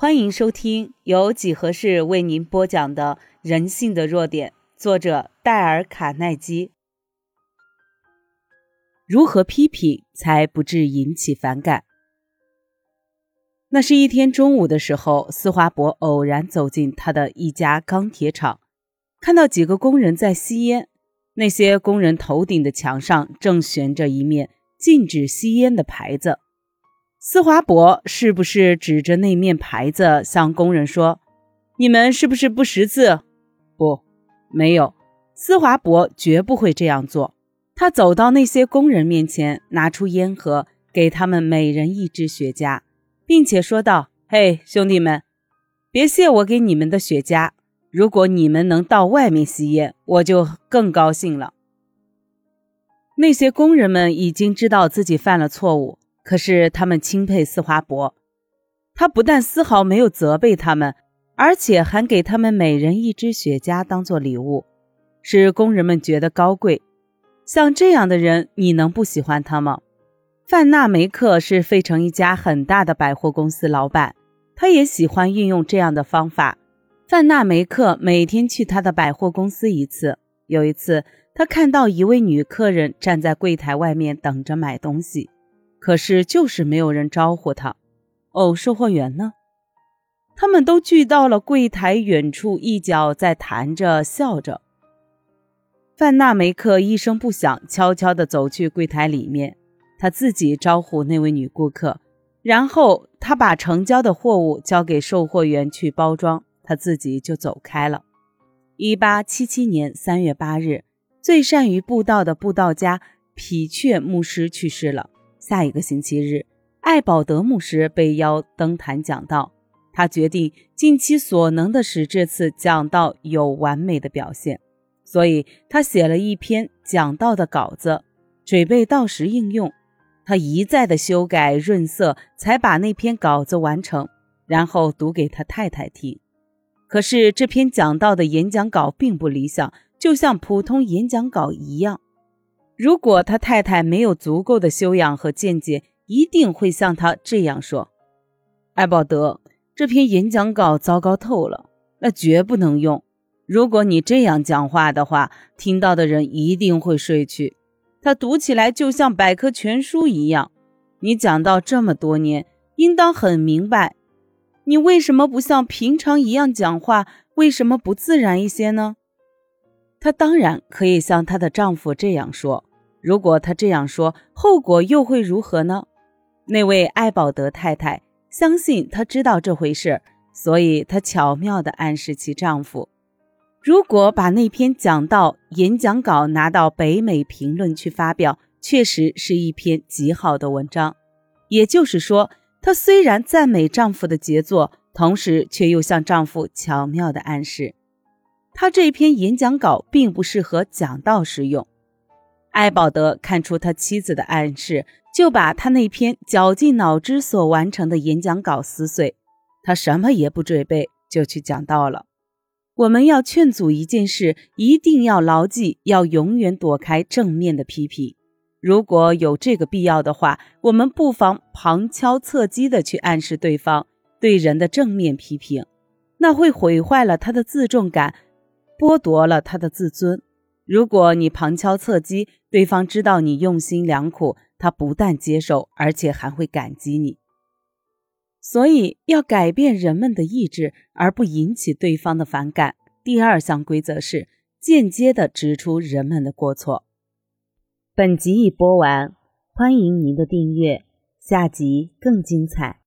欢迎收听由几何式为您播讲的《人性的弱点》，作者戴尔·卡耐基。如何批评才不致引起反感？那是一天中午的时候，斯华伯偶然走进他的一家钢铁厂，看到几个工人在吸烟。那些工人头顶的墙上正悬着一面禁止吸烟的牌子。斯华伯是不是指着那面牌子向工人说：“你们是不是不识字？”不，没有。斯华伯绝不会这样做。他走到那些工人面前，拿出烟盒，给他们每人一支雪茄，并且说道：“嘿，兄弟们，别谢我给你们的雪茄。如果你们能到外面吸烟，我就更高兴了。”那些工人们已经知道自己犯了错误。可是他们钦佩斯华伯，他不但丝毫没有责备他们，而且还给他们每人一支雪茄当做礼物，使工人们觉得高贵。像这样的人，你能不喜欢他吗？范纳梅克是费城一家很大的百货公司老板，他也喜欢运用这样的方法。范纳梅克每天去他的百货公司一次。有一次，他看到一位女客人站在柜台外面等着买东西。可是就是没有人招呼他。哦，售货员呢？他们都聚到了柜台远处一角，在谈着笑着。范纳梅克一声不响，悄悄地走去柜台里面，他自己招呼那位女顾客，然后他把成交的货物交给售货员去包装，他自己就走开了。一八七七年三月八日，最善于布道的布道家皮却牧师去世了。下一个星期日，艾宝德牧师被邀登坛讲道。他决定尽其所能的使这次讲道有完美的表现，所以他写了一篇讲道的稿子，准备到时应用。他一再的修改润色，才把那篇稿子完成，然后读给他太太听。可是这篇讲道的演讲稿并不理想，就像普通演讲稿一样。如果他太太没有足够的修养和见解，一定会像他这样说：“艾宝德，这篇演讲稿糟糕透了，那绝不能用。如果你这样讲话的话，听到的人一定会睡去。他读起来就像百科全书一样。你讲到这么多年，应当很明白，你为什么不像平常一样讲话？为什么不自然一些呢？”她当然可以像她的丈夫这样说。如果他这样说，后果又会如何呢？那位艾宝德太太相信他知道这回事，所以她巧妙地暗示其丈夫：如果把那篇讲道演讲稿拿到北美评论去发表，确实是一篇极好的文章。也就是说，她虽然赞美丈夫的杰作，同时却又向丈夫巧妙地暗示，她这篇演讲稿并不适合讲道时用。艾宝德看出他妻子的暗示，就把他那篇绞尽脑汁所完成的演讲稿撕碎。他什么也不准备，就去讲道了。我们要劝阻一件事，一定要牢记，要永远躲开正面的批评。如果有这个必要的话，我们不妨旁敲侧击地去暗示对方对人的正面批评，那会毁坏了他的自重感，剥夺了他的自尊。如果你旁敲侧击，对方知道你用心良苦，他不但接受，而且还会感激你。所以要改变人们的意志，而不引起对方的反感。第二项规则是间接地指出人们的过错。本集已播完，欢迎您的订阅，下集更精彩。